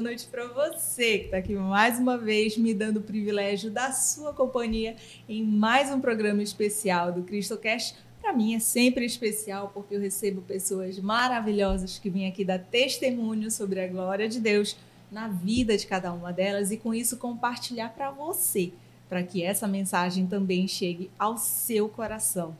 boa noite para você que está aqui mais uma vez me dando o privilégio da sua companhia em mais um programa especial do CristoCast. Para mim é sempre especial porque eu recebo pessoas maravilhosas que vêm aqui dar testemunho sobre a glória de Deus na vida de cada uma delas e com isso compartilhar para você, para que essa mensagem também chegue ao seu coração.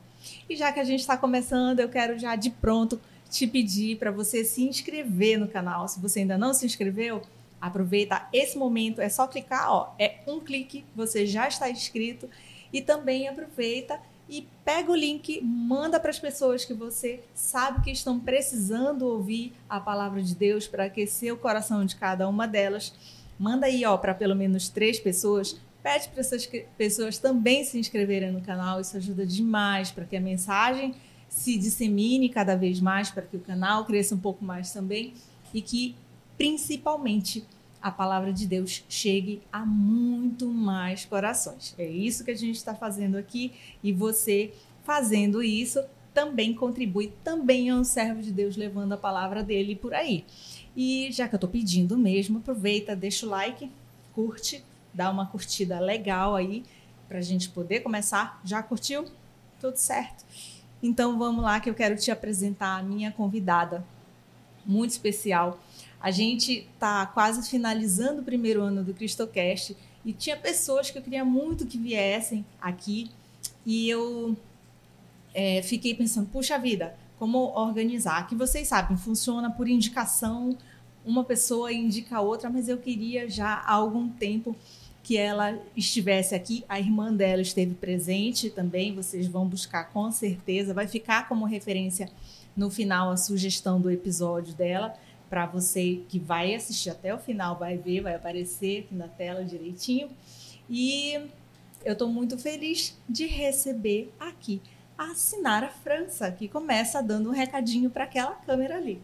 E já que a gente está começando, eu quero já de pronto te pedir para você se inscrever no canal. Se você ainda não se inscreveu, aproveita esse momento, é só clicar, ó, é um clique, você já está inscrito e também aproveita e pega o link, manda para as pessoas que você sabe que estão precisando ouvir a palavra de Deus para aquecer o coração de cada uma delas. Manda aí, ó, para pelo menos três pessoas. Pede para essas pessoas também se inscreverem no canal, isso ajuda demais para que a mensagem se dissemine cada vez mais, para que o canal cresça um pouco mais também e que, principalmente, a palavra de Deus chegue a muito mais corações. É isso que a gente está fazendo aqui e você fazendo isso também contribui, também é um servo de Deus levando a palavra dele por aí. E já que eu estou pedindo mesmo, aproveita, deixa o like, curte, dá uma curtida legal aí para a gente poder começar. Já curtiu? Tudo certo. Então vamos lá que eu quero te apresentar a minha convidada, muito especial. A gente está quase finalizando o primeiro ano do Cristocast e tinha pessoas que eu queria muito que viessem aqui e eu é, fiquei pensando, puxa vida, como organizar? Que vocês sabem, funciona por indicação, uma pessoa indica a outra, mas eu queria já há algum tempo que ela estivesse aqui. A irmã dela esteve presente também, vocês vão buscar com certeza. Vai ficar como referência no final a sugestão do episódio dela, para você que vai assistir até o final, vai ver, vai aparecer aqui na tela direitinho. E eu estou muito feliz de receber aqui a Sinara França, que começa dando um recadinho para aquela câmera ali.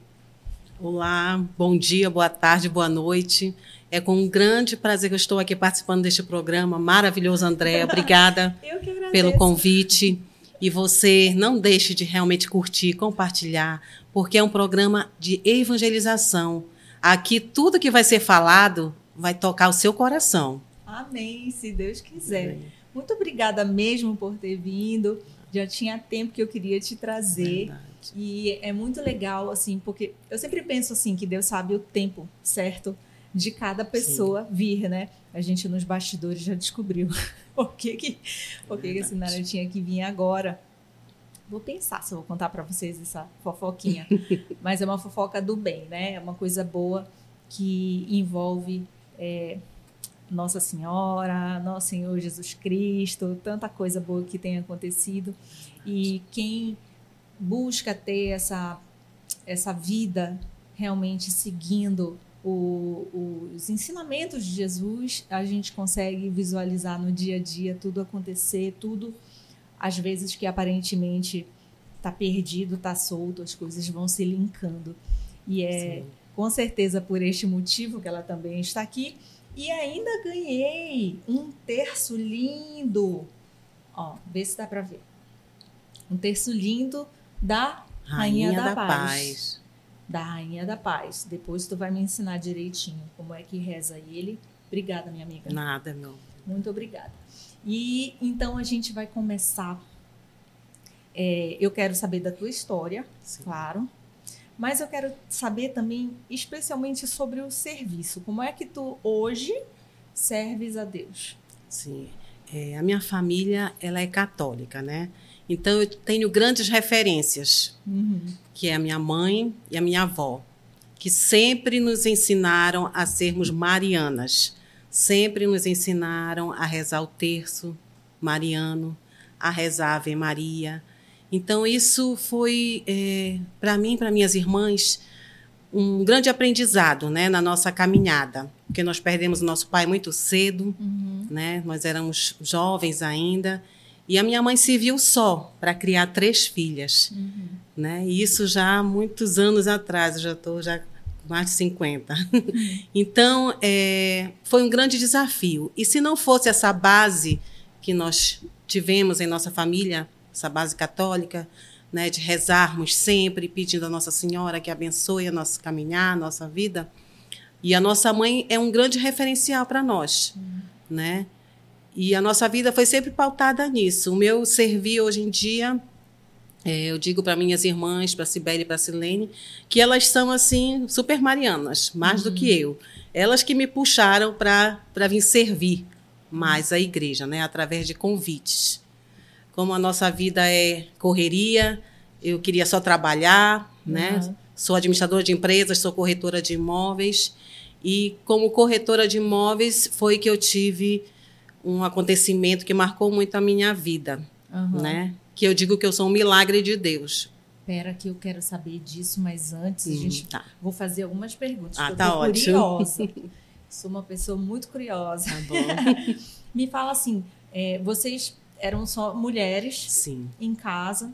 Olá, bom dia, boa tarde, boa noite. É com um grande prazer que eu estou aqui participando deste programa maravilhoso, Andréa. Obrigada pelo convite. E você não deixe de realmente curtir, compartilhar, porque é um programa de evangelização. Aqui tudo que vai ser falado vai tocar o seu coração. Amém, se Deus quiser. Amém. Muito obrigada mesmo por ter vindo. Já tinha tempo que eu queria te trazer. Verdade. E é muito legal, assim, porque eu sempre penso assim que Deus sabe o tempo certo de cada pessoa Sim. vir, né? A gente nos bastidores já descobriu por que, que, por que, que a Sinara tinha que vir agora. Vou pensar se eu vou contar para vocês essa fofoquinha. Mas é uma fofoca do bem, né? É uma coisa boa que envolve é, Nossa Senhora, Nosso Senhor Jesus Cristo, tanta coisa boa que tem acontecido. E quem busca ter essa, essa vida realmente seguindo o, os ensinamentos de Jesus, a gente consegue visualizar no dia a dia tudo acontecer, tudo, às vezes que aparentemente está perdido, está solto, as coisas vão se linkando. E é Sim. com certeza por este motivo que ela também está aqui. E ainda ganhei um terço lindo. Ó, vê se dá para ver. Um terço lindo da Rainha, Rainha da, da Paz. Paz da Rainha da Paz. Depois tu vai me ensinar direitinho como é que reza ele. Obrigada, minha amiga. Nada, não. Muito obrigada. E então a gente vai começar. É, eu quero saber da tua história, Sim. claro. Mas eu quero saber também, especialmente sobre o serviço. Como é que tu hoje serves a Deus? Sim. É, a minha família ela é católica, né? Então eu tenho grandes referências, uhum. que é a minha mãe e a minha avó, que sempre nos ensinaram a sermos marianas, sempre nos ensinaram a rezar o terço mariano, a rezar a Ave Maria. Então isso foi é, para mim, para minhas irmãs, um grande aprendizado, né, na nossa caminhada, porque nós perdemos o nosso pai muito cedo, uhum. né? Nós éramos jovens ainda e a minha mãe se viu só para criar três filhas. Uhum. Né? E isso já há muitos anos atrás, eu já estou já mais de 50. Uhum. então, é, foi um grande desafio. E se não fosse essa base que nós tivemos em nossa família, essa base católica, né, de rezarmos sempre, pedindo a Nossa Senhora que abençoe a nosso caminhar, a nossa vida, E a nossa mãe é um grande referencial para nós, uhum. né? E a nossa vida foi sempre pautada nisso. O meu servir hoje em dia, é, eu digo para minhas irmãs, para Sibeli e para Silene, que elas são assim super marianas, mais uhum. do que eu. Elas que me puxaram para vir servir mais a igreja, né, através de convites. Como a nossa vida é correria, eu queria só trabalhar, né? Uhum. Sou administradora de empresas, sou corretora de imóveis. E como corretora de imóveis foi que eu tive um acontecimento que marcou muito a minha vida, uhum. né? Que eu digo que eu sou um milagre de Deus. Espera que eu quero saber disso, mas antes hum, a gente tá. vou fazer algumas perguntas. Ah, tá ótimo. curiosa. sou uma pessoa muito curiosa. Tá bom. Me fala assim, é, vocês eram só mulheres Sim. em casa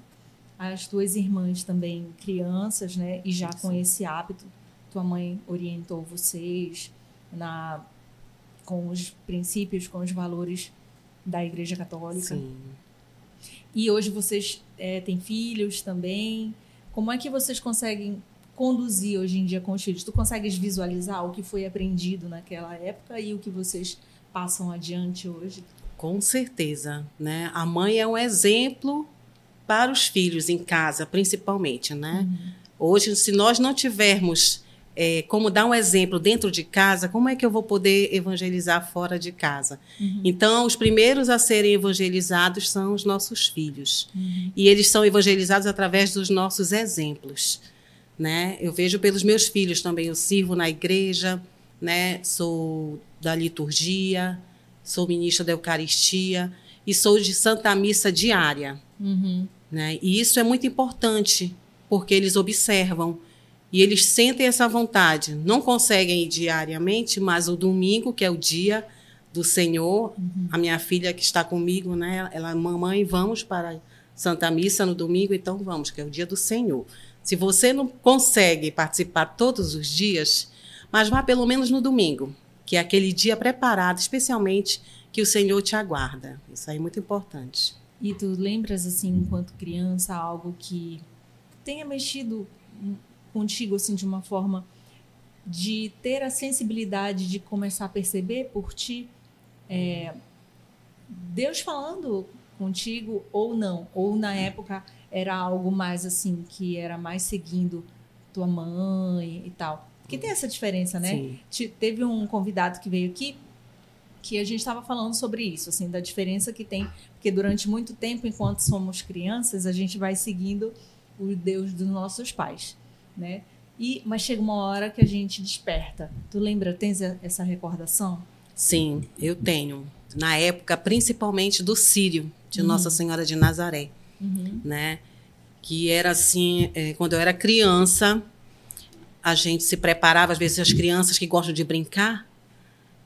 as tuas irmãs também crianças, né? E já Sim. com esse hábito, tua mãe orientou vocês na com os princípios, com os valores da Igreja Católica. Sim. E hoje vocês é, têm filhos também. Como é que vocês conseguem conduzir hoje em dia com os filhos? Tu consegues visualizar o que foi aprendido naquela época e o que vocês passam adiante hoje? Com certeza, né? A mãe é um exemplo para os filhos em casa, principalmente, né? Uhum. Hoje, se nós não tivermos é, como dar um exemplo dentro de casa, como é que eu vou poder evangelizar fora de casa? Uhum. Então, os primeiros a serem evangelizados são os nossos filhos. Uhum. E eles são evangelizados através dos nossos exemplos. Né? Eu vejo pelos meus filhos também. Eu sirvo na igreja, né? sou da liturgia, sou ministra da Eucaristia e sou de Santa Missa diária. Uhum. Né? E isso é muito importante, porque eles observam e eles sentem essa vontade. Não conseguem ir diariamente, mas o domingo, que é o dia do Senhor, uhum. a minha filha que está comigo, né? Ela, mamãe, vamos para Santa Missa no domingo, então vamos, que é o dia do Senhor. Se você não consegue participar todos os dias, mas vá pelo menos no domingo, que é aquele dia preparado, especialmente que o Senhor te aguarda. Isso aí é muito importante. E tu lembras, assim, enquanto criança, algo que tenha mexido contigo, assim, de uma forma de ter a sensibilidade de começar a perceber por ti é, Deus falando contigo ou não? Ou na época era algo mais assim, que era mais seguindo tua mãe e tal? Porque tem essa diferença, né? Sim. Teve um convidado que veio aqui que a gente estava falando sobre isso, assim, da diferença que tem, porque durante muito tempo, enquanto somos crianças, a gente vai seguindo o Deus dos nossos pais, né? E mas chega uma hora que a gente desperta. Tu lembra, tens essa recordação? Sim, eu tenho. Na época, principalmente do Sírio, de uhum. Nossa Senhora de Nazaré, uhum. né? Que era assim, é, quando eu era criança, a gente se preparava, às vezes as crianças que gostam de brincar,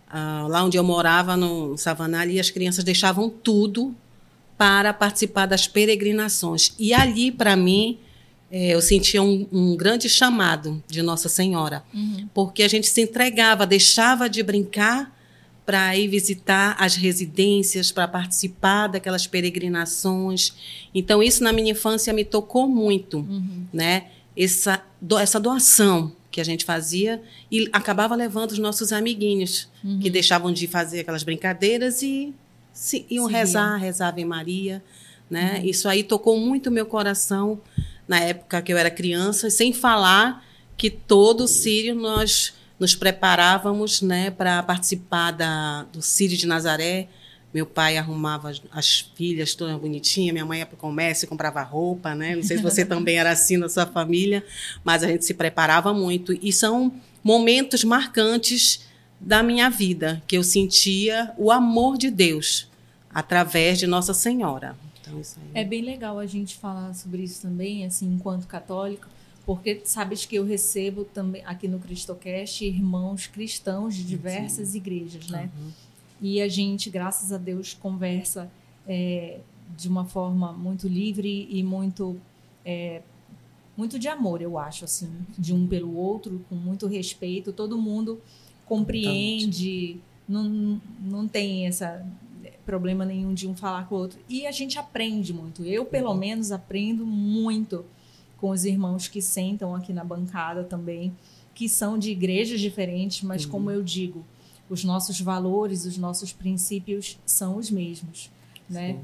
ah, lá onde eu morava, no Savana, ali as crianças deixavam tudo para participar das peregrinações. E ali, para mim, é, eu sentia um, um, grande chamado de Nossa Senhora, uhum. porque a gente se entregava, deixava de brincar para ir visitar as residências, para participar daquelas peregrinações. Então, isso na minha infância me tocou muito, uhum. né? Essa, do, essa doação que a gente fazia e acabava levando os nossos amiguinhos uhum. que deixavam de fazer aquelas brincadeiras e se, iam rezar, rezar Ave Maria, né? Uhum. Isso aí tocou muito o meu coração na época que eu era criança, sem falar que todo sírio nós nos preparávamos, né, para participar da, do Sírio de Nazaré, meu pai arrumava as filhas toda bonitinha, minha mãe ia para o comércio comprava roupa, né? Não sei se você também era assim na sua família, mas a gente se preparava muito. E são momentos marcantes da minha vida, que eu sentia o amor de Deus através de Nossa Senhora. Então, isso aí... É bem legal a gente falar sobre isso também, assim, enquanto católico, porque sabes que eu recebo também aqui no Cristocast irmãos cristãos de diversas Sim. igrejas, né? Uhum. E a gente, graças a Deus, conversa é, de uma forma muito livre e muito é, muito de amor, eu acho, assim, de um pelo outro, com muito respeito. Todo mundo compreende, não, não tem essa problema nenhum de um falar com o outro. E a gente aprende muito. Eu, pelo uhum. menos, aprendo muito com os irmãos que sentam aqui na bancada também, que são de igrejas diferentes, mas uhum. como eu digo, os nossos valores, os nossos princípios são os mesmos, né? Sim.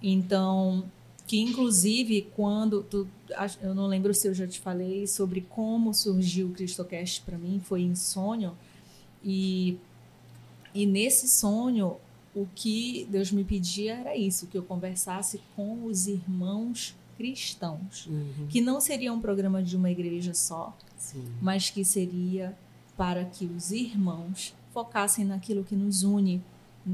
Então, que inclusive quando tu, eu não lembro se eu já te falei sobre como surgiu o CristoCast para mim, foi em sonho e e nesse sonho o que Deus me pedia era isso, que eu conversasse com os irmãos cristãos, uhum. que não seria um programa de uma igreja só, Sim. mas que seria para que os irmãos focassem naquilo que nos une,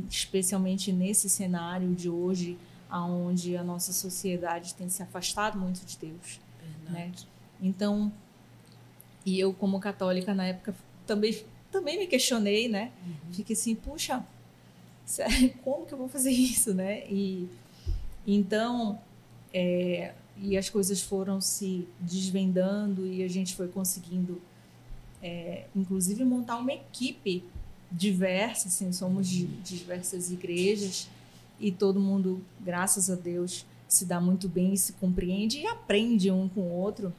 especialmente nesse cenário de hoje, aonde a nossa sociedade tem se afastado muito de Deus, né? Então, e eu como católica na época também também me questionei, né? Uhum. Fiquei assim, puxa, como que eu vou fazer isso, né? E então, é, e as coisas foram se desvendando e a gente foi conseguindo, é, inclusive, montar uma equipe diversa, assim, somos de, de diversas igrejas e todo mundo, graças a Deus, se dá muito bem, se compreende e aprende um com o outro.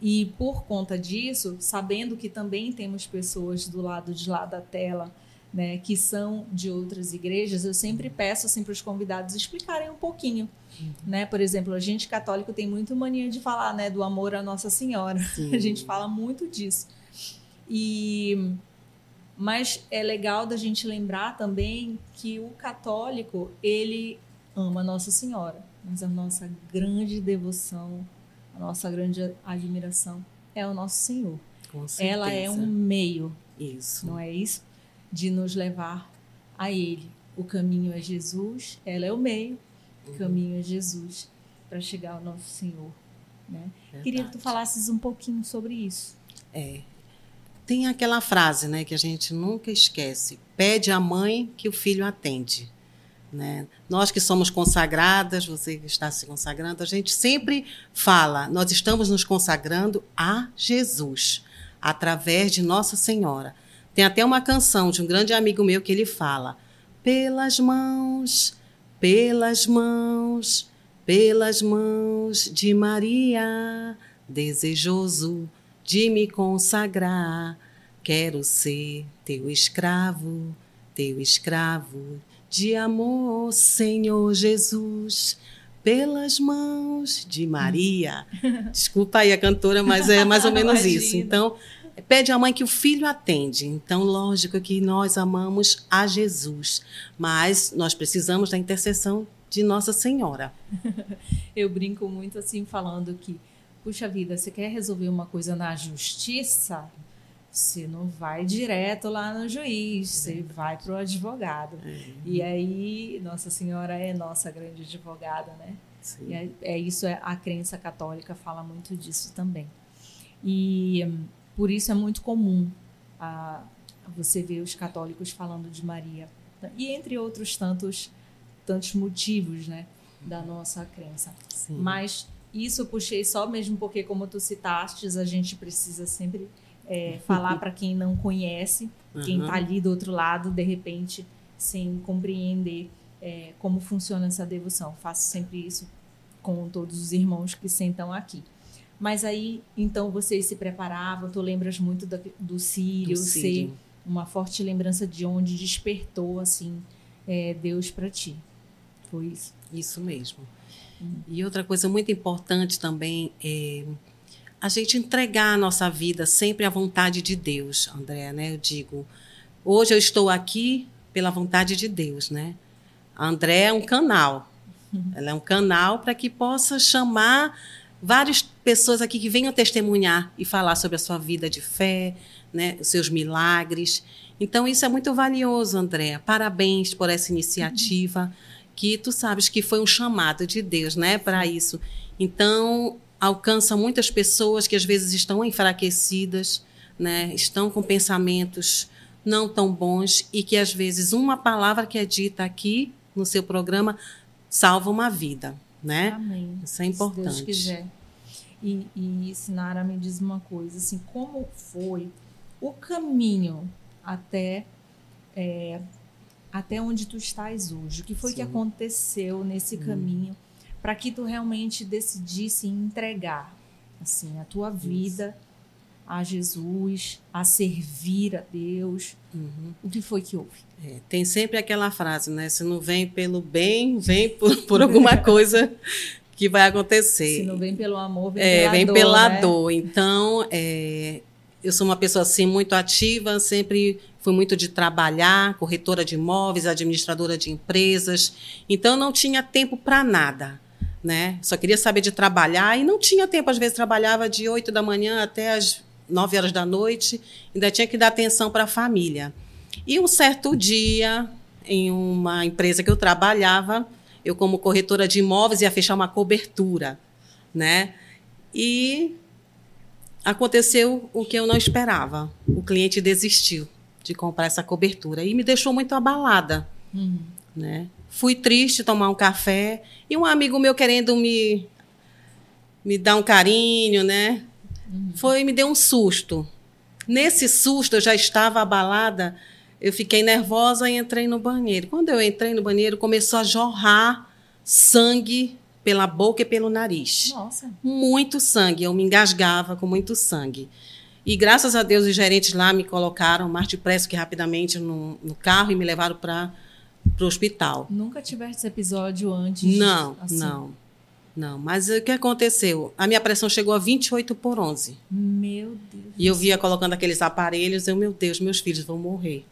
E por conta disso, sabendo que também temos pessoas do lado de lá da tela né, que são de outras igrejas, eu sempre peço assim, para os convidados explicarem um pouquinho. Uhum. Né? Por exemplo, a gente católico tem muito mania de falar né, do amor à Nossa Senhora. Sim. A gente fala muito disso. E mas é legal da gente lembrar também que o católico ele ama Nossa Senhora, mas a nossa grande devoção, a nossa grande admiração é o nosso Senhor. Ela é um meio, isso, não é isso? De nos levar a Ele. O caminho é Jesus, ela é o meio, o uhum. caminho é Jesus para chegar ao nosso Senhor. Né? Queria que tu falasses um pouquinho sobre isso. É. Tem aquela frase né, que a gente nunca esquece: pede à mãe que o filho atende. Né? Nós que somos consagradas, você que está se consagrando, a gente sempre fala, nós estamos nos consagrando a Jesus, através de Nossa Senhora. Tem até uma canção de um grande amigo meu que ele fala: pelas mãos, pelas mãos, pelas mãos de Maria, desejoso de me consagrar, quero ser teu escravo, teu escravo de amor, Senhor Jesus pelas mãos de Maria. Desculpa aí a cantora, mas é mais ou menos isso. Então, pede à mãe que o filho atende. Então, lógico que nós amamos a Jesus, mas nós precisamos da intercessão de Nossa Senhora. Eu brinco muito assim, falando que, puxa vida, você quer resolver uma coisa na justiça? Você não vai direto lá no juiz, você é. vai para o advogado. É. E aí, Nossa Senhora é nossa grande advogada, né? Sim. E é, é isso, é, a crença católica fala muito disso também. E por isso é muito comum a, você ver os católicos falando de Maria. E entre outros tantos, tantos motivos né, da nossa crença. Sim. Mas isso eu puxei só mesmo porque, como tu citaste, a gente precisa sempre é, falar para quem não conhece, uhum. quem está ali do outro lado, de repente, sem compreender é, como funciona essa devoção. Faço sempre isso com todos os irmãos que sentam aqui. Mas aí, então, vocês se preparavam, tu lembras muito do, do Sírio, do Sírio. ser uma forte lembrança de onde despertou, assim, é, Deus para ti. Foi isso? Isso mesmo. Hum. E outra coisa muito importante também é a gente entregar a nossa vida sempre à vontade de Deus, André, né? Eu digo, hoje eu estou aqui pela vontade de Deus, né? A André é um canal. Ela é um canal para que possa chamar várias pessoas aqui que venham testemunhar e falar sobre a sua vida de fé, né, os seus milagres. Então, isso é muito valioso, Andréa. Parabéns por essa iniciativa, que tu sabes que foi um chamado de Deus né, para isso. Então, alcança muitas pessoas que às vezes estão enfraquecidas, né, estão com pensamentos não tão bons e que às vezes uma palavra que é dita aqui no seu programa salva uma vida né? Amém. Isso é importante. Se Deus quiser. E, e Sinara me diz uma coisa, assim, como foi o caminho até é, até onde tu estás hoje? O que foi Sim. que aconteceu nesse hum. caminho para que tu realmente decidisse entregar assim a tua vida a Jesus, a servir a Deus. Uhum. O que foi que houve? É, tem sempre aquela frase, né? Se não vem pelo bem, vem por, por alguma coisa que vai acontecer. Se não vem pelo amor, vem é, pela vem dor. pela né? dor. Então, é, eu sou uma pessoa assim muito ativa, sempre fui muito de trabalhar, corretora de imóveis, administradora de empresas. Então, não tinha tempo para nada. Né? Só queria saber de trabalhar e não tinha tempo. Às vezes, trabalhava de 8 da manhã até as 9 horas da noite, ainda tinha que dar atenção para a família. E um certo dia, em uma empresa que eu trabalhava, eu, como corretora de imóveis, ia fechar uma cobertura. Né? E aconteceu o que eu não esperava. O cliente desistiu de comprar essa cobertura e me deixou muito abalada. Uhum. Né? Fui triste tomar um café e um amigo meu querendo me me dar um carinho, né? Uhum. Foi me deu um susto. Nesse susto eu já estava abalada. Eu fiquei nervosa e entrei no banheiro. Quando eu entrei no banheiro, começou a jorrar sangue pela boca e pelo nariz. Nossa. Muito sangue. Eu me engasgava com muito sangue. E graças a Deus os gerentes lá me colocaram mais depressa que rapidamente no, no carro e me levaram para o hospital. Nunca tivesse esse episódio antes? Não, assim. não. Não, mas o que aconteceu? A minha pressão chegou a 28 por 11. Meu Deus. E eu via colocando aqueles aparelhos, eu, meu Deus, meus filhos vão morrer.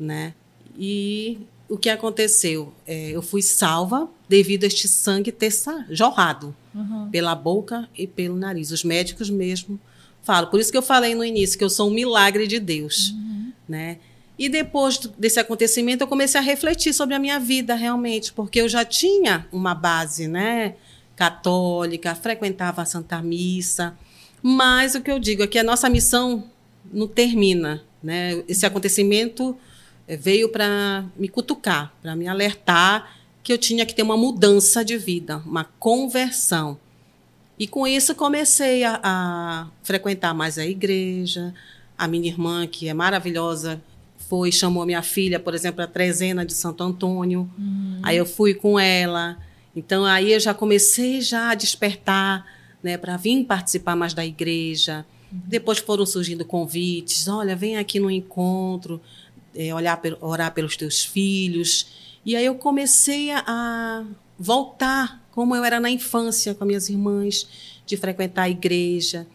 Né? E o que aconteceu? É, eu fui salva devido a este sangue ter jorrado uhum. pela boca e pelo nariz. Os médicos mesmo falam. Por isso que eu falei no início que eu sou um milagre de Deus. Uhum. Né? E depois desse acontecimento, eu comecei a refletir sobre a minha vida realmente, porque eu já tinha uma base né, católica, frequentava a Santa Missa. Mas o que eu digo é que a nossa missão não termina. Né? Esse acontecimento veio para me cutucar, para me alertar que eu tinha que ter uma mudança de vida, uma conversão. E com isso comecei a, a frequentar mais a igreja. A minha irmã, que é maravilhosa, foi chamou minha filha, por exemplo, a trezena de Santo Antônio. Uhum. Aí eu fui com ela. Então aí eu já comecei já a despertar, né, para vir participar mais da igreja. Uhum. Depois foram surgindo convites, olha, vem aqui no encontro, é, olhar, orar pelos teus filhos. E aí eu comecei a voltar como eu era na infância com minhas irmãs, de frequentar a igreja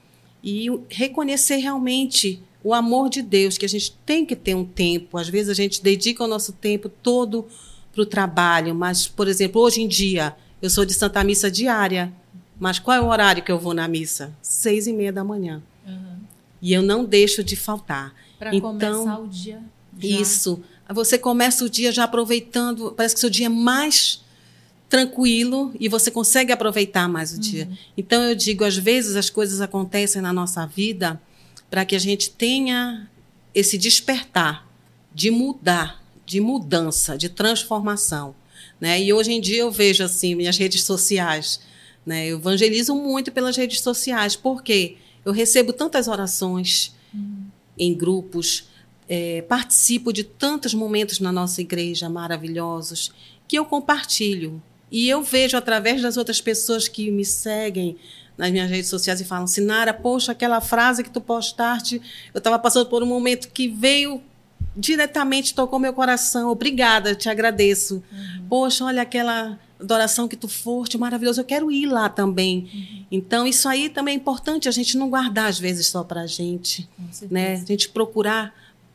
e reconhecer realmente o amor de Deus, que a gente tem que ter um tempo. Às vezes a gente dedica o nosso tempo todo para o trabalho, mas, por exemplo, hoje em dia, eu sou de Santa Missa diária, mas qual é o horário que eu vou na missa? Seis e meia da manhã. Uhum. E eu não deixo de faltar. Para então, começar o dia. Já. Isso. Você começa o dia já aproveitando, parece que seu dia é mais tranquilo e você consegue aproveitar mais o uhum. dia. Então eu digo, às vezes as coisas acontecem na nossa vida para que a gente tenha esse despertar de mudar, de mudança, de transformação. Né? E hoje em dia eu vejo assim, minhas redes sociais, né? eu evangelizo muito pelas redes sociais, porque eu recebo tantas orações uhum. em grupos, é, participo de tantos momentos na nossa igreja maravilhosos, que eu compartilho. E eu vejo através das outras pessoas que me seguem, nas minhas redes sociais e falam, Sinara, poxa, aquela frase que tu postaste, eu estava passando por um momento que veio diretamente, tocou meu coração, obrigada, te agradeço. Uhum. Poxa, olha aquela adoração que tu foste, maravilhoso, eu quero ir lá também. Uhum. Então, isso aí também é importante, a gente não guardar às vezes só para a gente, né? A gente procurar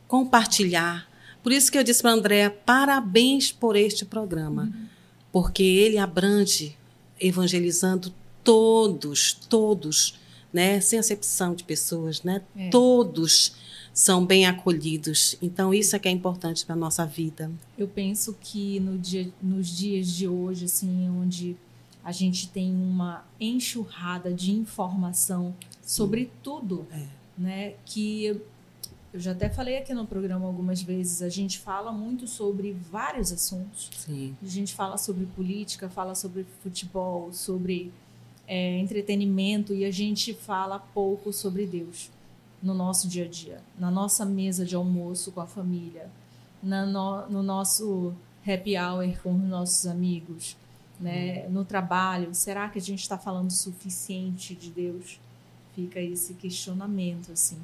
compartilhar. Por isso que eu disse para a Andréa, parabéns por este programa, uhum. porque ele abrange evangelizando todos, todos, né, sem acepção de pessoas, né, é. todos são bem acolhidos. Então isso é que é importante para nossa vida. Eu penso que no dia, nos dias de hoje, assim, onde a gente tem uma enxurrada de informação sobre Sim. tudo, é. né, que eu já até falei aqui no programa algumas vezes, a gente fala muito sobre vários assuntos. Sim. A gente fala sobre política, fala sobre futebol, sobre é, entretenimento e a gente fala pouco sobre Deus no nosso dia a dia, na nossa mesa de almoço com a família, no, no nosso happy hour com os nossos amigos, né? no trabalho. Será que a gente está falando o suficiente de Deus? Fica esse questionamento, assim.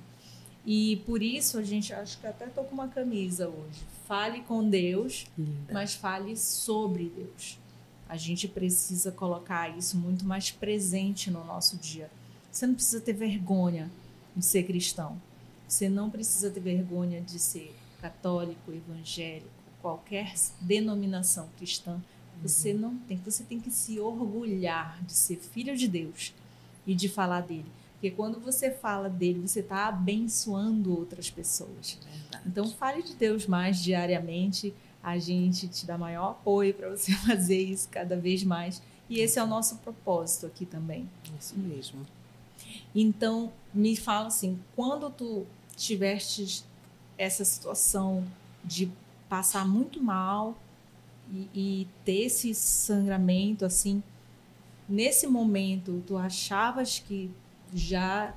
E por isso a gente, acho que até tô com uma camisa hoje. Fale com Deus, Linda. mas fale sobre Deus. A gente precisa colocar isso muito mais presente no nosso dia. Você não precisa ter vergonha de ser cristão. Você não precisa ter vergonha de ser católico, evangélico, qualquer denominação cristã. Você uhum. não tem, você tem que se orgulhar de ser filho de Deus e de falar dele. Porque quando você fala dele, você está abençoando outras pessoas. Verdade. Então, fale de Deus mais diariamente. A gente te dá maior apoio para você fazer isso cada vez mais. E esse é o nosso propósito aqui também. Isso mesmo. Então, me fala assim, quando tu tiveste essa situação de passar muito mal e, e ter esse sangramento assim, nesse momento, tu achavas que já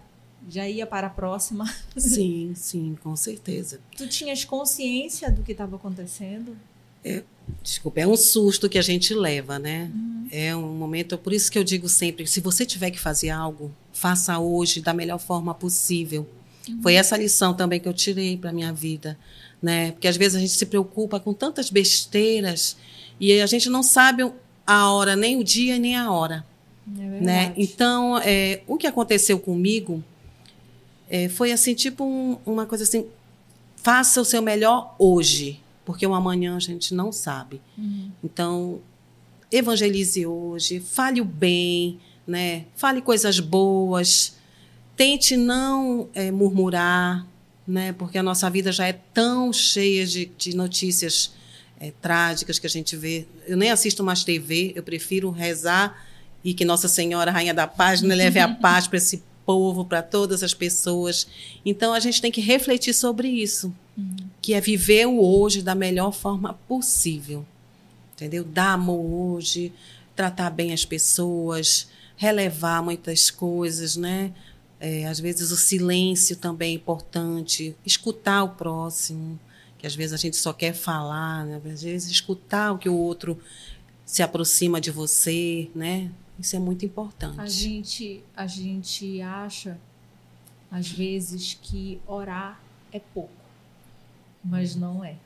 já ia para a próxima? Sim, sim, com certeza. Tu tinhas consciência do que estava acontecendo? É, desculpa, é um susto que a gente leva, né? Uhum. É um momento, por isso que eu digo sempre, se você tiver que fazer algo, faça hoje da melhor forma possível. Uhum. Foi essa lição também que eu tirei para minha vida, né? Porque às vezes a gente se preocupa com tantas besteiras e a gente não sabe a hora, nem o dia nem a hora. É né? Então, é, o que aconteceu comigo é, foi assim, tipo um, uma coisa assim, faça o seu melhor hoje, porque o amanhã a gente não sabe. Uhum. Então, evangelize hoje, fale o bem, né? Fale coisas boas, tente não é, murmurar, né? Porque a nossa vida já é tão cheia de, de notícias é, trágicas que a gente vê. Eu nem assisto mais TV, eu prefiro rezar e que Nossa Senhora, Rainha da Paz, né, leve a paz para esse povo, para todas as pessoas. Então a gente tem que refletir sobre isso, uhum. que é viver o hoje da melhor forma possível. Entendeu? Dar amor hoje, tratar bem as pessoas, relevar muitas coisas, né? É, às vezes o silêncio também é importante, escutar o próximo, que às vezes a gente só quer falar, né? às vezes escutar o que o outro se aproxima de você, né? Isso é muito importante. A gente, a gente acha, às vezes, que orar é pouco, mas não é.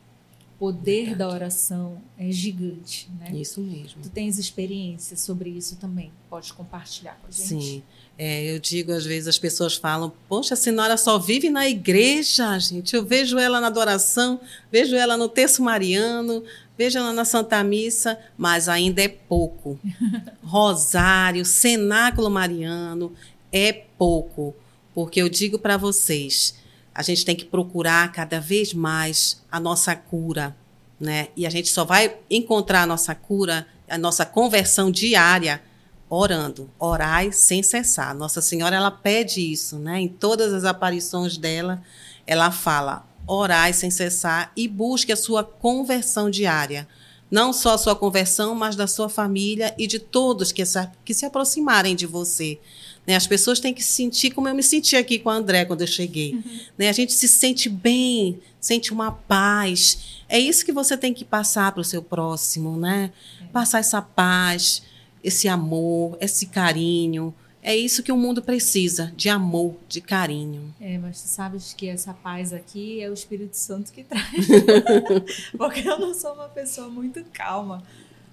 O poder Verdade. da oração é gigante, né? Isso mesmo. Tu tens experiência sobre isso também? Pode compartilhar com a gente? Sim. É, eu digo, às vezes, as pessoas falam, poxa, a senhora só vive na igreja, gente. Eu vejo ela na adoração, vejo ela no texto mariano, vejo ela na Santa Missa, mas ainda é pouco. Rosário, cenáculo mariano, é pouco. Porque eu digo para vocês, a gente tem que procurar cada vez mais a nossa cura, né? E a gente só vai encontrar a nossa cura, a nossa conversão diária orando, orai sem cessar. Nossa Senhora ela pede isso, né? Em todas as aparições dela, ela fala: orai sem cessar e busque a sua conversão diária. Não só a sua conversão, mas da sua família e de todos que se, que se aproximarem de você. Né? As pessoas têm que se sentir como eu me senti aqui com a André quando eu cheguei. Uhum. Né? A gente se sente bem, sente uma paz. É isso que você tem que passar para o seu próximo, né? É. Passar essa paz esse amor, esse carinho. É isso que o mundo precisa, de amor, de carinho. É, mas tu sabes que essa paz aqui é o Espírito Santo que traz. Porque eu não sou uma pessoa muito calma.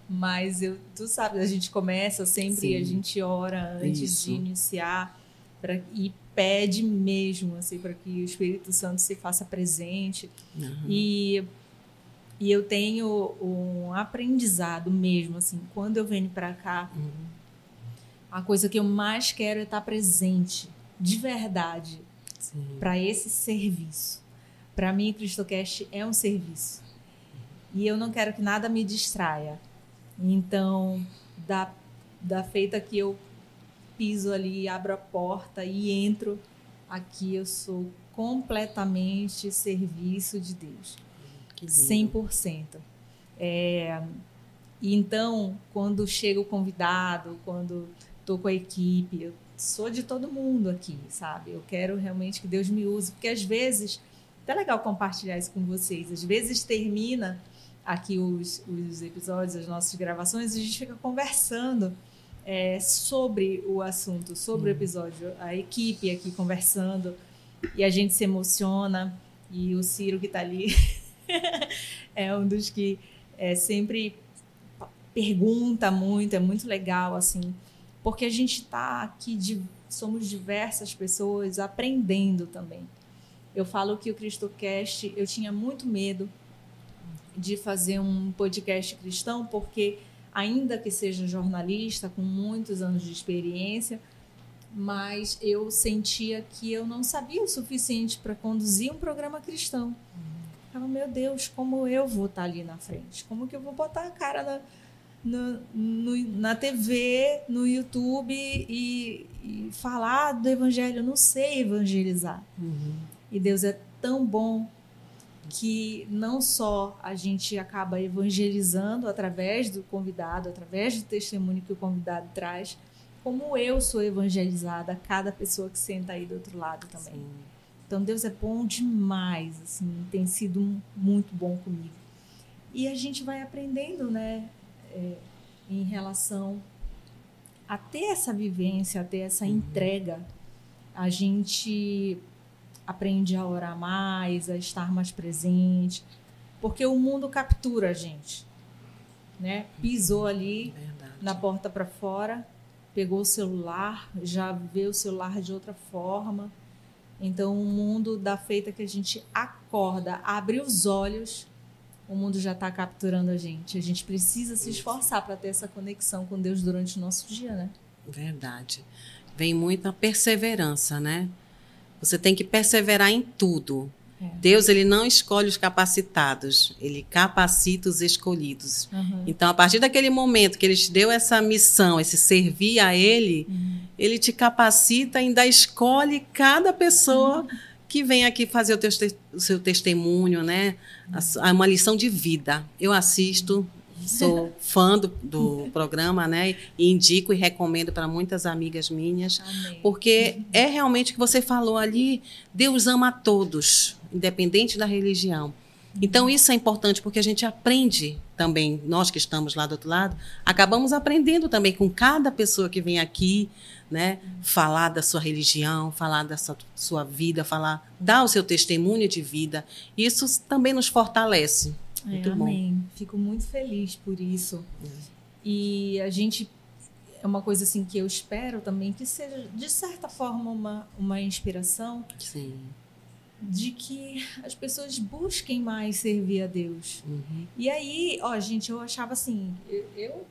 Mas eu, tu sabes, a gente começa sempre, Sim. a gente ora antes isso. de iniciar pra, e pede mesmo assim para que o Espírito Santo se faça presente. Uhum. E e eu tenho um aprendizado mesmo, assim, quando eu venho para cá, uhum. a coisa que eu mais quero é estar presente, de verdade, para esse serviço. Para mim, CristoCast é um serviço. E eu não quero que nada me distraia. Então, da, da feita que eu piso ali, abro a porta e entro, aqui eu sou completamente serviço de Deus. 100%. É, e então, quando chega o convidado, quando estou com a equipe, eu sou de todo mundo aqui, sabe? Eu quero realmente que Deus me use, porque às vezes, é legal compartilhar isso com vocês, às vezes termina aqui os, os episódios, as nossas gravações, a gente fica conversando é, sobre o assunto, sobre o episódio. A equipe aqui conversando e a gente se emociona. E o Ciro que está ali é um dos que é, sempre pergunta muito, é muito legal, assim, porque a gente está aqui, de, somos diversas pessoas aprendendo também. Eu falo que o CristoCast, eu tinha muito medo de fazer um podcast cristão, porque ainda que seja jornalista com muitos anos de experiência, mas eu sentia que eu não sabia o suficiente para conduzir um programa cristão. Uhum. meu Deus, como eu vou estar ali na frente? Como que eu vou botar a cara na, no, no, na TV, no YouTube e, e, falar do evangelho? Eu não sei evangelizar. Uhum. E Deus é tão bom que não só a gente acaba evangelizando através do convidado, através do testemunho que o convidado traz, como eu sou evangelizada, cada pessoa que senta aí do outro lado também. Sim. Então Deus é bom demais, assim, tem sido muito bom comigo. E a gente vai aprendendo, né, é, em relação a ter essa vivência, a ter essa uhum. entrega. A gente aprende a orar mais, a estar mais presente, porque o mundo captura a gente, né? Pisou ali Verdade. na porta para fora, pegou o celular, já vê o celular de outra forma. Então o mundo da feita que a gente acorda, abre os olhos, o mundo já está capturando a gente. A gente precisa se esforçar para ter essa conexão com Deus durante o nosso dia, né? Verdade. Vem muita perseverança, né? Você tem que perseverar em tudo. É. Deus ele não escolhe os capacitados, ele capacita os escolhidos. Uhum. Então, a partir daquele momento que ele te deu essa missão, esse servir a ele, uhum. ele te capacita e ainda escolhe cada pessoa uhum. que vem aqui fazer o, o seu testemunho, né? Uhum. Uma lição de vida. Eu assisto Sou fã do, do programa, né? E indico e recomendo para muitas amigas minhas, Amém. porque é realmente o que você falou ali. Deus ama a todos, independente da religião. Então, isso é importante porque a gente aprende também, nós que estamos lá do outro lado, acabamos aprendendo também com cada pessoa que vem aqui, né? Falar da sua religião, falar da sua, sua vida, falar, dar o seu testemunho de vida. Isso também nos fortalece. Muito é, amém. Bom. Fico muito feliz por isso. É. E a gente é uma coisa assim que eu espero também que seja de certa forma uma, uma inspiração. Sim. De que as pessoas busquem mais servir a Deus. Uhum. E aí, ó, gente, eu achava assim, eu, eu,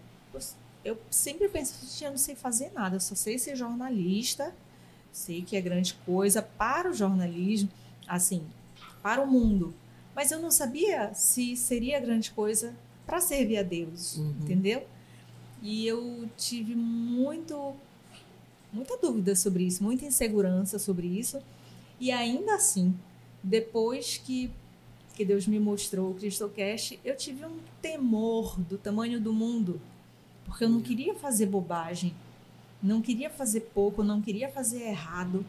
eu sempre penso, eu não sei fazer nada, eu só sei ser jornalista, sei que é grande coisa para o jornalismo, assim, para o mundo. Mas eu não sabia se seria grande coisa para servir a Deus, uhum. entendeu? E eu tive muito muita dúvida sobre isso, muita insegurança sobre isso. E ainda assim, depois que que Deus me mostrou o CristoCast, eu tive um temor do tamanho do mundo, porque eu não queria fazer bobagem, não queria fazer pouco, não queria fazer errado.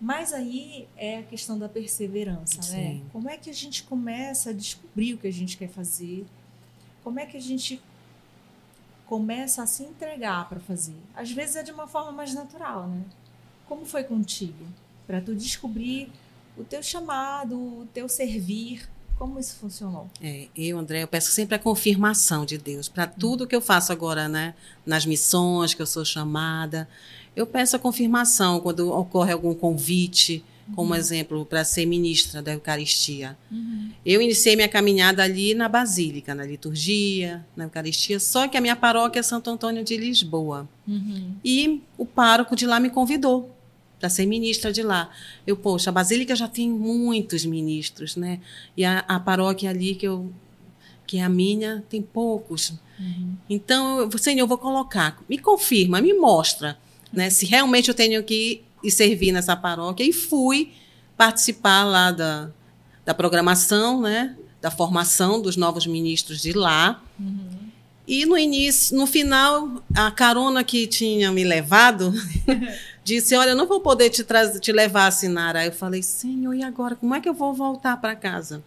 Mas aí é a questão da perseverança, né? Sim. né? Como é que a gente começa a descobrir o que a gente quer fazer? Como é que a gente começa a se entregar para fazer? Às vezes é de uma forma mais natural, né? Como foi contigo? Para tu descobrir o teu chamado, o teu servir, como isso funcionou? É, eu, André, eu peço sempre a confirmação de Deus para tudo que eu faço agora, né? Nas missões que eu sou chamada. Eu peço a confirmação quando ocorre algum convite, como uhum. exemplo, para ser ministra da Eucaristia. Uhum. Eu iniciei minha caminhada ali na Basílica, na liturgia, na Eucaristia, só que a minha paróquia é Santo Antônio de Lisboa. Uhum. E o pároco de lá me convidou para ser ministra de lá. Eu, poxa, a Basílica já tem muitos ministros, né? E a, a paróquia ali que eu que é a minha tem poucos. Uhum. Então, Senhor, eu vou colocar. Me confirma, me mostra né, se realmente eu tenho que ir servir nessa paróquia. E fui participar lá da, da programação, né, da formação dos novos ministros de lá. Uhum. E no início, no final, a carona que tinha me levado disse: Olha, eu não vou poder te, te levar a assinar. Aí eu falei: Senhor, e agora? Como é que eu vou voltar para casa?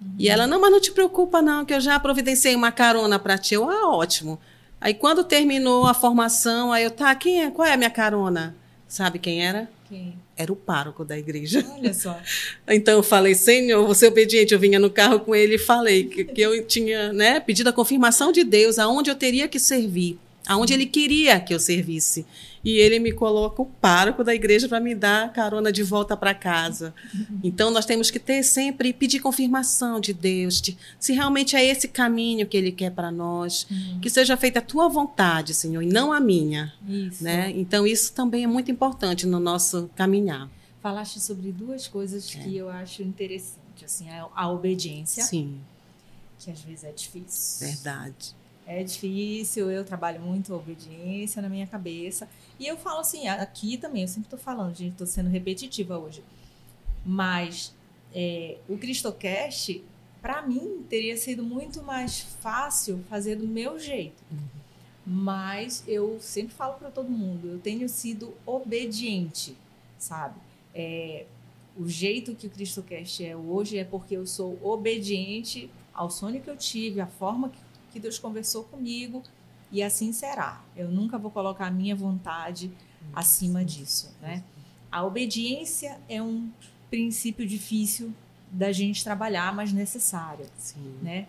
Uhum. E ela: Não, mas não te preocupa, não, que eu já providenciei uma carona para ti. Eu, ah, ótimo. Aí quando terminou a formação, aí eu, tá, quem é? Qual é a minha carona? Sabe quem era? Quem? Era o pároco da igreja. Olha só. Então eu falei, Senhor, você é obediente. Eu vinha no carro com ele e falei que, que eu tinha né, pedido a confirmação de Deus aonde eu teria que servir, aonde ele queria que eu servisse e ele me coloca o pároco da igreja para me dar carona de volta para casa. Então nós temos que ter sempre pedir confirmação de Deus, de, se realmente é esse caminho que ele quer para nós, uhum. que seja feita a tua vontade, Senhor, e não a minha, isso. né? Então isso também é muito importante no nosso caminhar. Falaste sobre duas coisas é. que eu acho interessante, assim, a, a obediência. Sim. Que às vezes é difícil. Verdade. É difícil, eu trabalho muito obediência na minha cabeça. E eu falo assim, aqui também, eu sempre estou falando, gente, estou sendo repetitiva hoje. Mas é, o Cristocast, para mim, teria sido muito mais fácil fazer do meu jeito. Uhum. Mas eu sempre falo para todo mundo, eu tenho sido obediente, sabe? É, o jeito que o Cristocast é hoje é porque eu sou obediente ao sonho que eu tive, a forma que, que Deus conversou comigo e assim será. Eu nunca vou colocar a minha vontade acima disso, né? A obediência é um princípio difícil da gente trabalhar, mas necessário, Sim. né?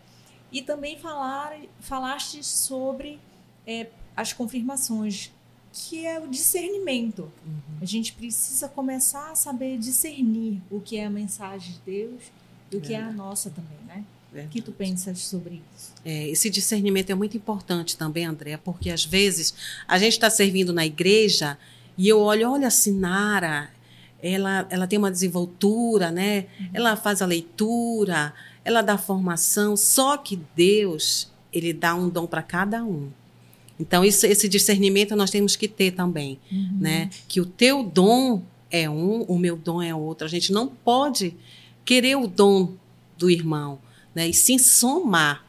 E também falar, falaste sobre é, as confirmações, que é o discernimento. Uhum. A gente precisa começar a saber discernir o que é a mensagem de Deus e o que é a nossa também, né? O que tu pensas sobre isso? É, esse discernimento é muito importante também, André, porque às vezes a gente está servindo na igreja e eu olho, olha a Sinara, ela, ela tem uma desenvoltura, né? Uhum. Ela faz a leitura, ela dá formação, só que Deus, ele dá um dom para cada um. Então, isso, esse discernimento nós temos que ter também, uhum. né? Que o teu dom é um, o meu dom é outro. A gente não pode querer o dom do irmão né? e sim somar.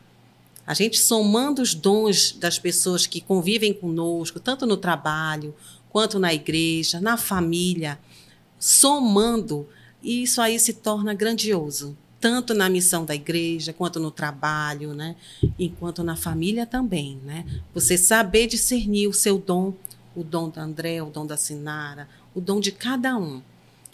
A gente somando os dons das pessoas que convivem conosco, tanto no trabalho, quanto na igreja, na família, somando, isso aí se torna grandioso, tanto na missão da igreja, quanto no trabalho, né? enquanto na família também. Né? Você saber discernir o seu dom, o dom da André, o dom da Sinara, o dom de cada um.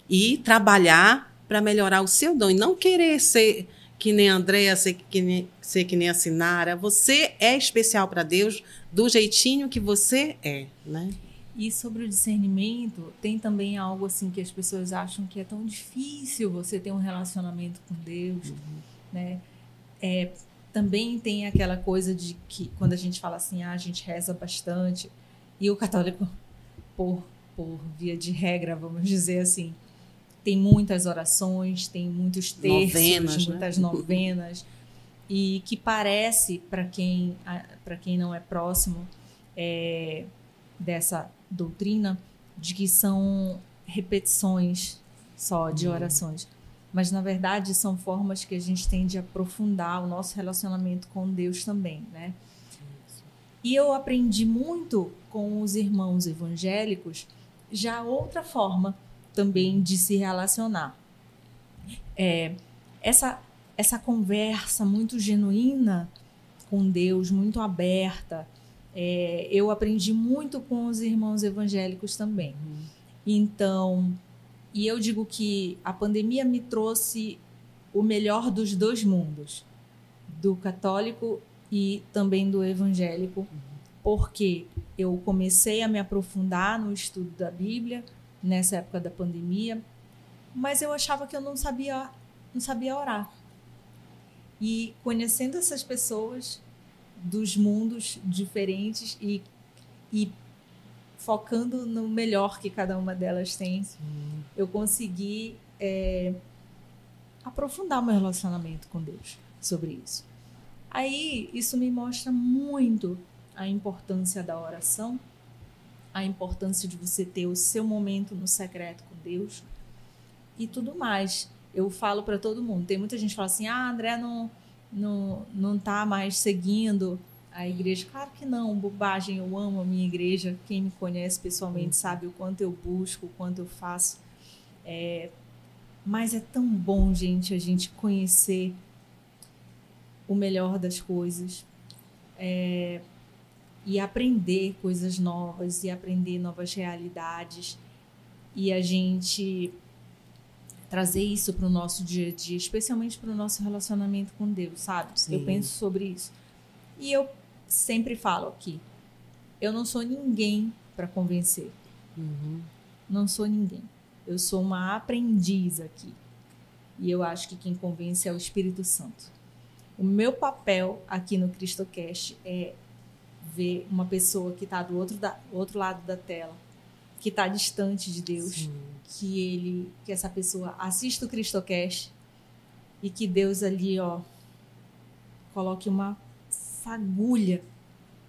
E trabalhar para melhorar o seu dom, e não querer ser que nem a Andréa, ser que nem, ser que nem a Sinara. Você é especial para Deus do jeitinho que você é, né? E sobre o discernimento, tem também algo assim que as pessoas acham que é tão difícil você ter um relacionamento com Deus, uhum. né? É, também tem aquela coisa de que quando a gente fala assim, ah, a gente reza bastante, e o católico, por, por via de regra, vamos dizer assim, tem muitas orações, tem muitos terços, novenas, né? muitas né? novenas, e que parece, para quem, para quem não é próximo é, dessa doutrina, de que são repetições só de uhum. orações. Mas, na verdade, são formas que a gente tem de aprofundar o nosso relacionamento com Deus também, né? E eu aprendi muito com os irmãos evangélicos já outra forma também de se relacionar. É, essa, essa conversa muito genuína com Deus, muito aberta, é, eu aprendi muito com os irmãos evangélicos também. Uhum. Então, e eu digo que a pandemia me trouxe o melhor dos dois mundos, do católico e também do evangélico, uhum. porque eu comecei a me aprofundar no estudo da Bíblia, nessa época da pandemia, mas eu achava que eu não sabia, não sabia orar. E conhecendo essas pessoas dos mundos diferentes e, e focando no melhor que cada uma delas tem, Sim. eu consegui é, aprofundar meu relacionamento com Deus sobre isso. Aí isso me mostra muito a importância da oração a importância de você ter o seu momento no secreto com Deus e tudo mais. Eu falo para todo mundo. Tem muita gente que fala assim: "Ah, André não não não tá mais seguindo a igreja". Claro que não, bobagem. Eu amo a minha igreja. Quem me conhece pessoalmente sabe o quanto eu busco, o quanto eu faço. É, mas é tão bom, gente, a gente conhecer o melhor das coisas. É, e aprender coisas novas e aprender novas realidades e a gente trazer isso para o nosso dia a dia, especialmente para o nosso relacionamento com Deus, sabe? Sim. Eu penso sobre isso. E eu sempre falo aqui, eu não sou ninguém para convencer. Uhum. Não sou ninguém. Eu sou uma aprendiz aqui. E eu acho que quem convence é o Espírito Santo. O meu papel aqui no CristoCast é ver uma pessoa que está do outro, da, outro lado da tela, que está distante de Deus, Sim. que ele, que essa pessoa assista o CristoCast e que Deus ali, ó, coloque uma fagulha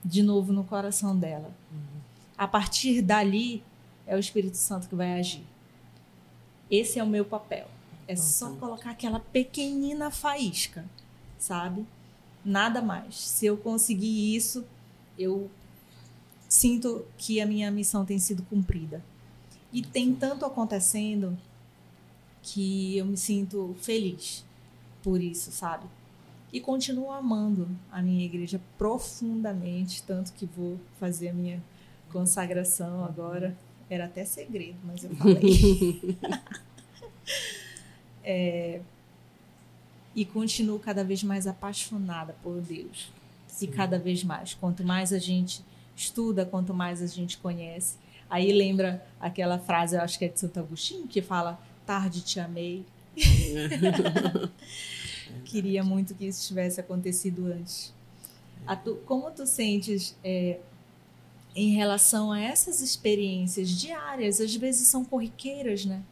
de novo no coração dela. Uhum. A partir dali é o Espírito Santo que vai agir. Esse é o meu papel. É só colocar aquela pequenina faísca, sabe? Nada mais. Se eu conseguir isso, eu sinto que a minha missão tem sido cumprida. E tem tanto acontecendo que eu me sinto feliz por isso, sabe? E continuo amando a minha igreja profundamente, tanto que vou fazer a minha consagração agora. Era até segredo, mas eu falei. é, e continuo cada vez mais apaixonada por Deus. E cada vez mais. Quanto mais a gente estuda, quanto mais a gente conhece. Aí lembra aquela frase, eu acho que é de Santo Agostinho, que fala: Tarde te amei. Queria muito que isso tivesse acontecido antes. Tu, como tu sentes é, em relação a essas experiências diárias? Às vezes são corriqueiras, né?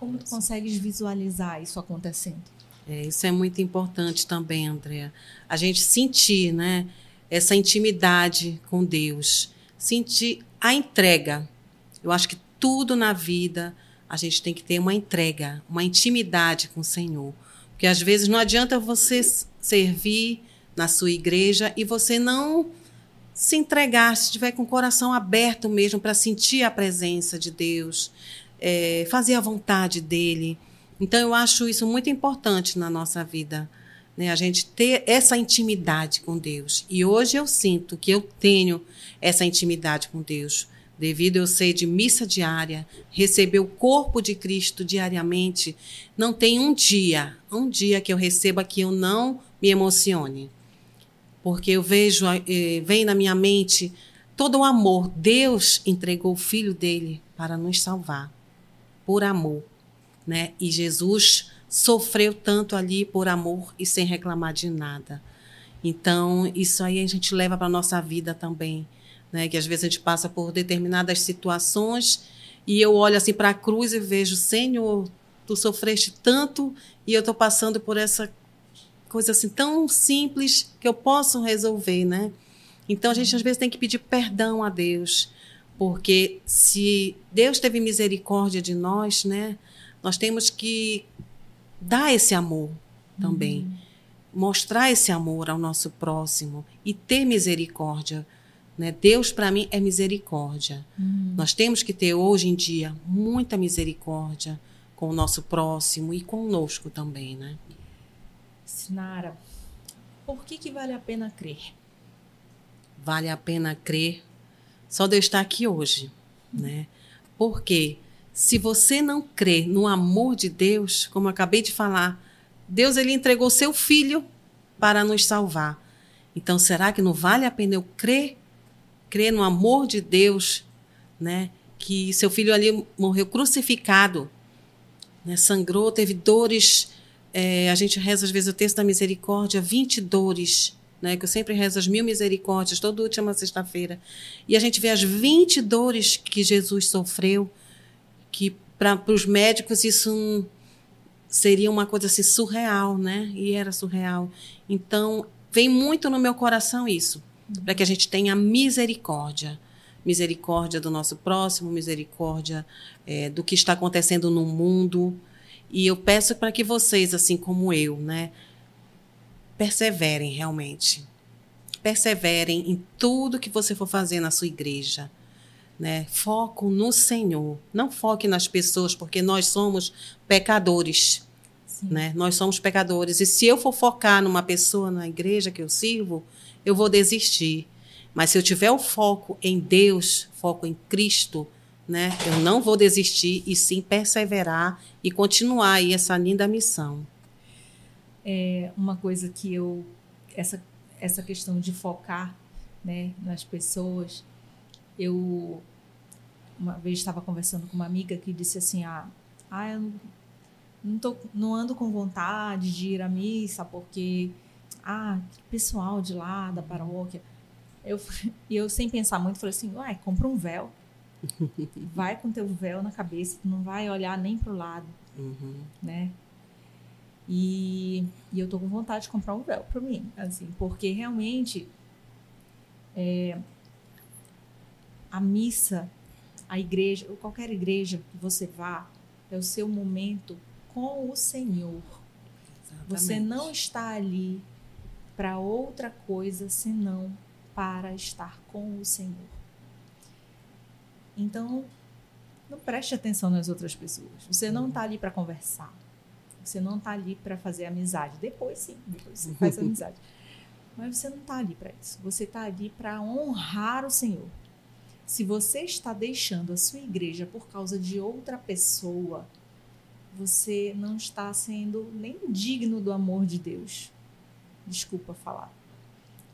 Como tu consegues visualizar isso acontecendo? É, isso é muito importante também, Andréa. A gente sentir, né? Essa intimidade com Deus. Sentir a entrega. Eu acho que tudo na vida a gente tem que ter uma entrega, uma intimidade com o Senhor. Porque às vezes não adianta você servir na sua igreja e você não se entregar, se estiver com o coração aberto mesmo para sentir a presença de Deus, é, fazer a vontade dele. Então, eu acho isso muito importante na nossa vida, né? a gente ter essa intimidade com Deus. E hoje eu sinto que eu tenho essa intimidade com Deus, devido eu ser de missa diária, receber o corpo de Cristo diariamente. Não tem um dia, um dia que eu receba que eu não me emocione. Porque eu vejo, eh, vem na minha mente todo o amor. Deus entregou o filho dele para nos salvar por amor, né? E Jesus sofreu tanto ali por amor e sem reclamar de nada. Então, isso aí a gente leva para nossa vida também, né? Que às vezes a gente passa por determinadas situações e eu olho assim para a cruz e vejo, Senhor, tu sofreste tanto e eu estou passando por essa coisa assim tão simples que eu posso resolver, né? Então a gente às vezes tem que pedir perdão a Deus, porque se Deus teve misericórdia de nós, né, nós temos que dar esse amor também. Uhum. Mostrar esse amor ao nosso próximo e ter misericórdia. Né? Deus, para mim, é misericórdia. Uhum. Nós temos que ter, hoje em dia, muita misericórdia com o nosso próximo e conosco também. Né? Sinara, por que, que vale a pena crer? Vale a pena crer só de eu estar aqui hoje, né? Porque se você não crê no amor de Deus, como acabei de falar, Deus ele entregou seu filho para nos salvar. Então, será que não vale a pena eu crer, crer no amor de Deus, né? Que seu filho ali morreu crucificado, né? sangrou, teve dores. É, a gente reza às vezes o texto da misericórdia, 20 dores né, que eu sempre rezo as mil misericórdias toda última sexta-feira, e a gente vê as 20 dores que Jesus sofreu, que para os médicos isso seria uma coisa assim surreal, né? E era surreal. Então, vem muito no meu coração isso, para que a gente tenha misericórdia. Misericórdia do nosso próximo, misericórdia é, do que está acontecendo no mundo. E eu peço para que vocês, assim como eu, né, perseverem realmente. Perseverem em tudo que você for fazer na sua igreja. Né? Foco no Senhor. Não foque nas pessoas, porque nós somos pecadores. Né? Nós somos pecadores. E se eu for focar numa pessoa na igreja que eu sirvo, eu vou desistir. Mas se eu tiver o foco em Deus, foco em Cristo, né, eu não vou desistir e sim perseverar e continuar aí essa linda missão. É uma coisa que eu essa essa questão de focar, né, nas pessoas, eu uma vez estava conversando com uma amiga que disse assim, ah, ah eu não, tô, não ando com vontade de ir à missa porque ah, pessoal de lá da paróquia. Eu, e eu, sem pensar muito, falei assim: uai, compra um véu. Vai com teu véu na cabeça, não vai olhar nem pro lado. Uhum. Né? E, e, eu tô com vontade de comprar um véu para mim, assim, porque realmente é, a missa, a igreja, qualquer igreja que você vá, é o seu momento com o Senhor. Exatamente. Você não está ali para outra coisa senão para estar com o Senhor. Então, não preste atenção nas outras pessoas. Você não está ali para conversar. Você não está ali para fazer amizade. Depois sim, depois você faz amizade. Mas você não está ali para isso. Você está ali para honrar o Senhor. Se você está deixando a sua igreja por causa de outra pessoa, você não está sendo nem digno do amor de Deus. Desculpa falar,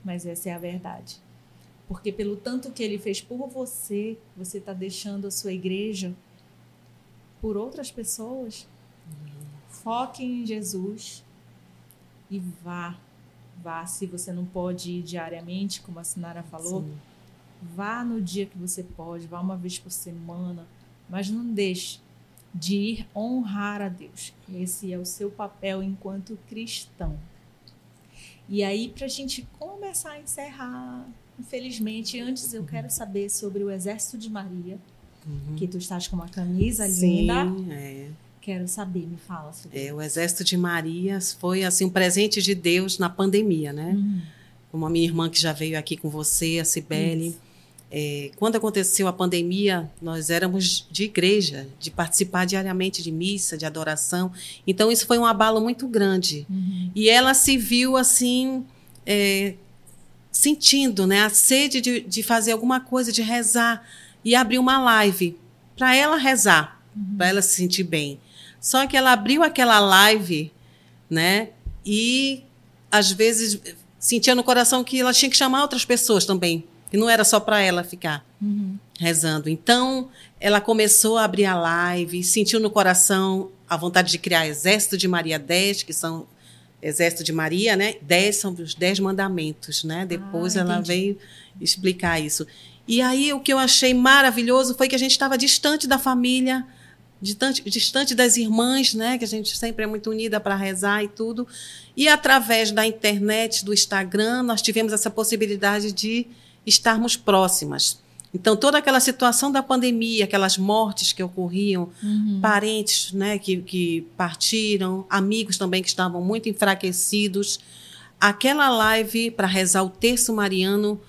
mas essa é a verdade. Porque pelo tanto que ele fez por você, você está deixando a sua igreja por outras pessoas. Foque em Jesus e vá. Vá, se você não pode ir diariamente, como a Sinara falou, Sim. Vá no dia que você pode, vá uma vez por semana, mas não deixe de ir honrar a Deus. Esse é o seu papel enquanto cristão. E aí, para a gente começar a encerrar, infelizmente, antes eu quero saber sobre o Exército de Maria, uhum. que tu estás com uma camisa Sim, linda. É. Quero saber, me fala sobre é, O Exército de Maria foi assim um presente de Deus na pandemia, né? Uhum. Como a minha irmã que já veio aqui com você, a Cibele. Isso é, quando aconteceu a pandemia, nós éramos de igreja, de participar diariamente de missa, de adoração. Então, isso foi um abalo muito grande. Uhum. E ela se viu assim, é, sentindo né, a sede de, de, fazer alguma coisa, de rezar. E abriu uma live para ela rezar, uhum. para ela se sentir bem. Só que ela abriu aquela live, né? E às vezes sentia no coração que ela tinha que chamar outras pessoas também e não era só para ela ficar uhum. rezando. Então, ela começou a abrir a live, sentiu no coração a vontade de criar Exército de Maria 10, que são Exército de Maria, né? 10 são os 10 mandamentos, né? Depois ah, ela veio explicar isso. E aí o que eu achei maravilhoso foi que a gente estava distante da família, distante, distante das irmãs, né? Que a gente sempre é muito unida para rezar e tudo. E através da internet, do Instagram, nós tivemos essa possibilidade de estarmos próximas. Então, toda aquela situação da pandemia, aquelas mortes que ocorriam, uhum. parentes né, que, que partiram, amigos também que estavam muito enfraquecidos, aquela live para rezar o terço mariano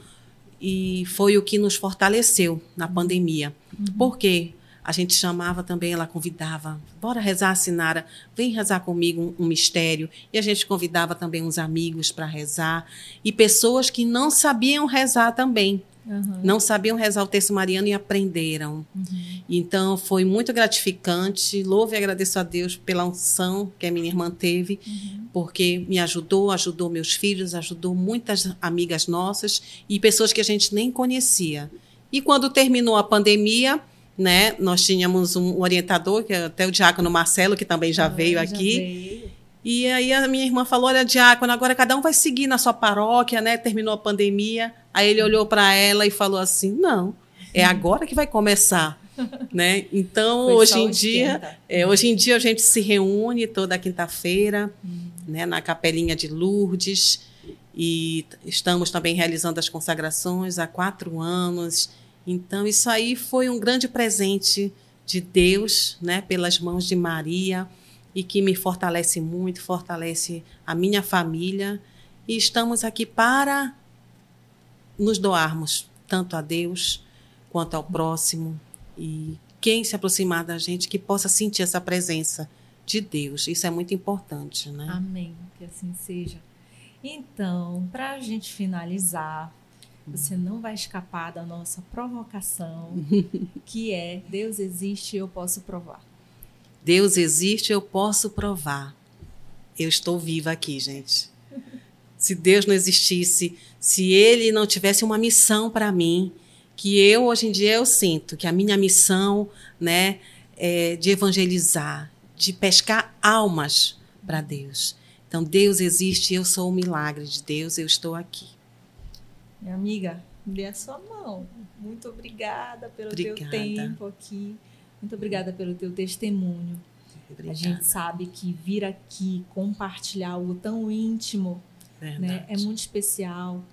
e foi o que nos fortaleceu na pandemia. Uhum. Por quê? A gente chamava também, ela convidava, bora rezar, Sinara, vem rezar comigo um, um mistério. E a gente convidava também uns amigos para rezar. E pessoas que não sabiam rezar também. Uhum. Não sabiam rezar o texto mariano e aprenderam. Uhum. Então foi muito gratificante. Louvo e agradeço a Deus pela unção que a minha irmã teve, uhum. porque me ajudou, ajudou meus filhos, ajudou muitas amigas nossas e pessoas que a gente nem conhecia. E quando terminou a pandemia, né? Nós tínhamos um orientador, que é até o diácono Marcelo, que também já ah, veio já aqui. Veio. E aí a minha irmã falou: Olha, diácono, agora cada um vai seguir na sua paróquia, né? Terminou a pandemia. Aí ele olhou para ela e falou assim: Não, é agora que vai começar. né? Então, Foi hoje em dia, é, hoje em dia a gente se reúne toda quinta-feira, hum. né, na capelinha de Lourdes, e estamos também realizando as consagrações há quatro anos. Então, isso aí foi um grande presente de Deus, né, pelas mãos de Maria, e que me fortalece muito, fortalece a minha família. E estamos aqui para nos doarmos tanto a Deus quanto ao próximo. E quem se aproximar da gente que possa sentir essa presença de Deus. Isso é muito importante, né? Amém. Que assim seja. Então, para a gente finalizar, você não vai escapar da nossa provocação, que é Deus existe e eu posso provar. Deus existe, eu posso provar. Eu estou viva aqui, gente. Se Deus não existisse, se Ele não tivesse uma missão para mim, que eu hoje em dia eu sinto que a minha missão, né, é de evangelizar, de pescar almas para Deus. Então Deus existe, eu sou o milagre de Deus, eu estou aqui. Minha amiga, dê a sua mão. Muito obrigada pelo obrigada. teu tempo aqui. Muito obrigada pelo teu testemunho. Obrigada. A gente sabe que vir aqui compartilhar algo tão íntimo né, é muito especial.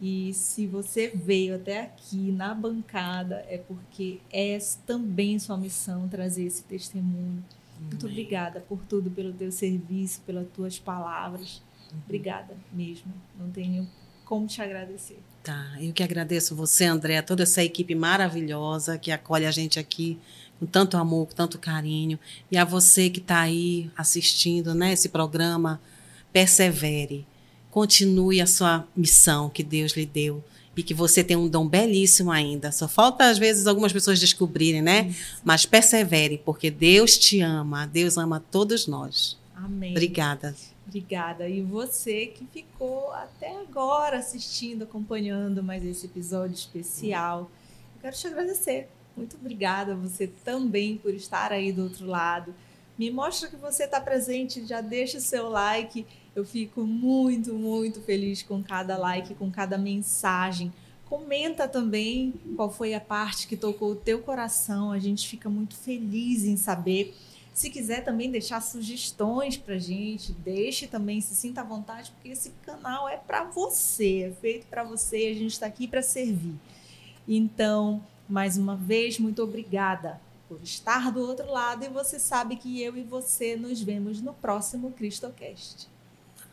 E se você veio até aqui na bancada, é porque é também sua missão trazer esse testemunho. Muito Amém. obrigada por tudo, pelo teu serviço, pelas tuas palavras. Uhum. Obrigada mesmo. Não tenho como te agradecer. Tá, eu que agradeço você, André, toda essa equipe maravilhosa que acolhe a gente aqui com tanto amor, com tanto carinho. E a você que está aí assistindo né, esse programa, persevere continue a sua missão que Deus lhe deu e que você tem um dom belíssimo ainda. Só falta às vezes algumas pessoas descobrirem, né? Isso. Mas persevere, porque Deus te ama, Deus ama todos nós. Amém. Obrigada. Obrigada. E você que ficou até agora assistindo, acompanhando mais esse episódio especial. Eu quero te agradecer. Muito obrigada você também por estar aí do outro lado. Me mostra que você está presente, já deixa o seu like eu fico muito, muito feliz com cada like, com cada mensagem. Comenta também qual foi a parte que tocou o teu coração. A gente fica muito feliz em saber. Se quiser também deixar sugestões para gente, deixe também, se sinta à vontade, porque esse canal é para você, é feito para você. A gente está aqui para servir. Então, mais uma vez, muito obrigada por estar do outro lado e você sabe que eu e você nos vemos no próximo CristoCast.